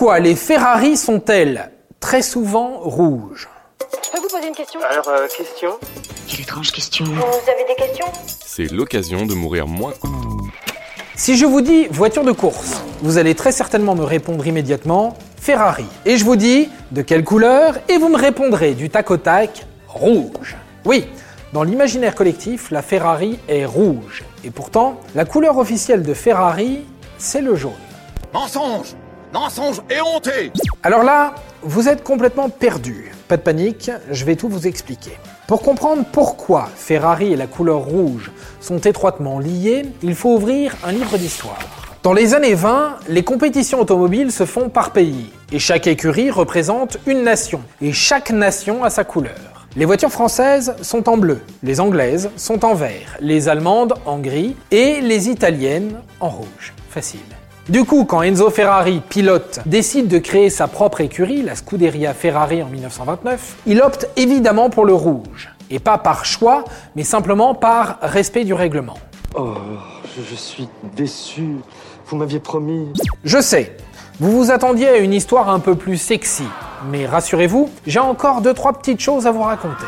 Pourquoi les Ferrari sont-elles très souvent rouges Je peux vous poser une question Alors, euh, question Quelle étrange question. Vous avez des questions C'est l'occasion de mourir moins. Si je vous dis voiture de course, vous allez très certainement me répondre immédiatement Ferrari. Et je vous dis de quelle couleur et vous me répondrez du tac au tac rouge. Oui, dans l'imaginaire collectif, la Ferrari est rouge. Et pourtant, la couleur officielle de Ferrari, c'est le jaune. Mensonge Mensonge et Alors là, vous êtes complètement perdu. Pas de panique, je vais tout vous expliquer. Pour comprendre pourquoi Ferrari et la couleur rouge sont étroitement liés, il faut ouvrir un livre d'histoire. Dans les années 20, les compétitions automobiles se font par pays, et chaque écurie représente une nation, et chaque nation a sa couleur. Les voitures françaises sont en bleu, les anglaises sont en vert, les allemandes en gris, et les italiennes en rouge. Facile. Du coup, quand Enzo Ferrari, pilote, décide de créer sa propre écurie, la Scuderia Ferrari en 1929, il opte évidemment pour le rouge. Et pas par choix, mais simplement par respect du règlement. Oh, je, je suis déçu. Vous m'aviez promis. Je sais, vous vous attendiez à une histoire un peu plus sexy, mais rassurez-vous, j'ai encore deux trois petites choses à vous raconter.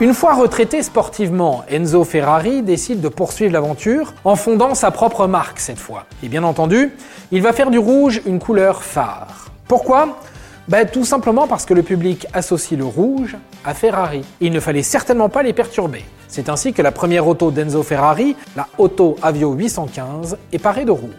Une fois retraité sportivement, Enzo Ferrari décide de poursuivre l'aventure en fondant sa propre marque cette fois. Et bien entendu, il va faire du rouge une couleur phare. Pourquoi? Bah, tout simplement parce que le public associe le rouge à Ferrari. Il ne fallait certainement pas les perturber. C'est ainsi que la première auto d'Enzo Ferrari, la Auto Avio 815, est parée de rouge.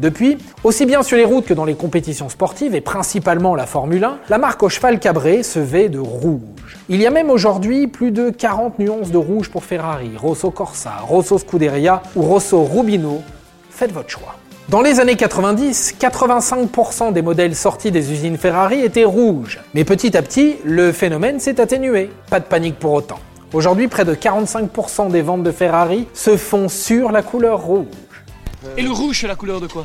Depuis, aussi bien sur les routes que dans les compétitions sportives et principalement la Formule 1, la marque au cheval cabré se vêt de rouge. Il y a même aujourd'hui plus de 40 nuances de rouge pour Ferrari, Rosso Corsa, Rosso Scuderia ou Rosso Rubino. Faites votre choix. Dans les années 90, 85% des modèles sortis des usines Ferrari étaient rouges. Mais petit à petit, le phénomène s'est atténué. Pas de panique pour autant. Aujourd'hui, près de 45% des ventes de Ferrari se font sur la couleur rouge. Et le rouge, c'est la couleur de quoi?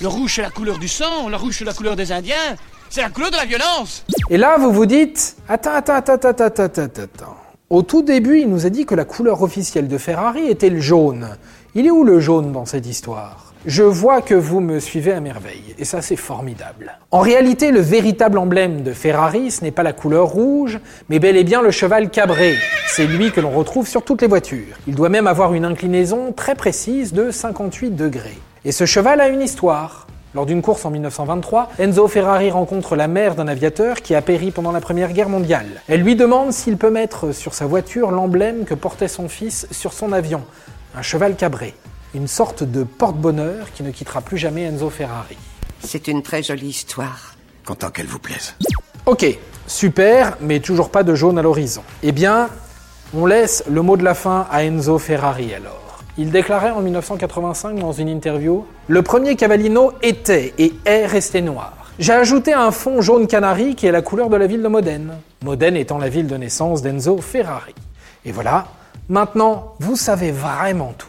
Le rouge, c'est la couleur du sang, le rouge, c'est la couleur des Indiens, c'est la couleur de la violence Et là, vous vous dites, attends, attends, attends, attends, attends, attends, attends. Au tout début, il nous a dit que la couleur officielle de Ferrari était le jaune. Il est où le jaune dans cette histoire? Je vois que vous me suivez à merveille, et ça c'est formidable. En réalité, le véritable emblème de Ferrari, ce n'est pas la couleur rouge, mais bel et bien le cheval cabré. C'est lui que l'on retrouve sur toutes les voitures. Il doit même avoir une inclinaison très précise de 58 degrés. Et ce cheval a une histoire. Lors d'une course en 1923, Enzo Ferrari rencontre la mère d'un aviateur qui a péri pendant la Première Guerre mondiale. Elle lui demande s'il peut mettre sur sa voiture l'emblème que portait son fils sur son avion, un cheval cabré une sorte de porte-bonheur qui ne quittera plus jamais Enzo Ferrari. C'est une très jolie histoire. Content qu'elle vous plaise. Ok, super, mais toujours pas de jaune à l'horizon. Eh bien, on laisse le mot de la fin à Enzo Ferrari alors. Il déclarait en 1985 dans une interview Le premier Cavallino était et est resté noir. J'ai ajouté un fond jaune canari qui est la couleur de la ville de Modène. Modène étant la ville de naissance d'Enzo Ferrari. Et voilà, maintenant, vous savez vraiment tout.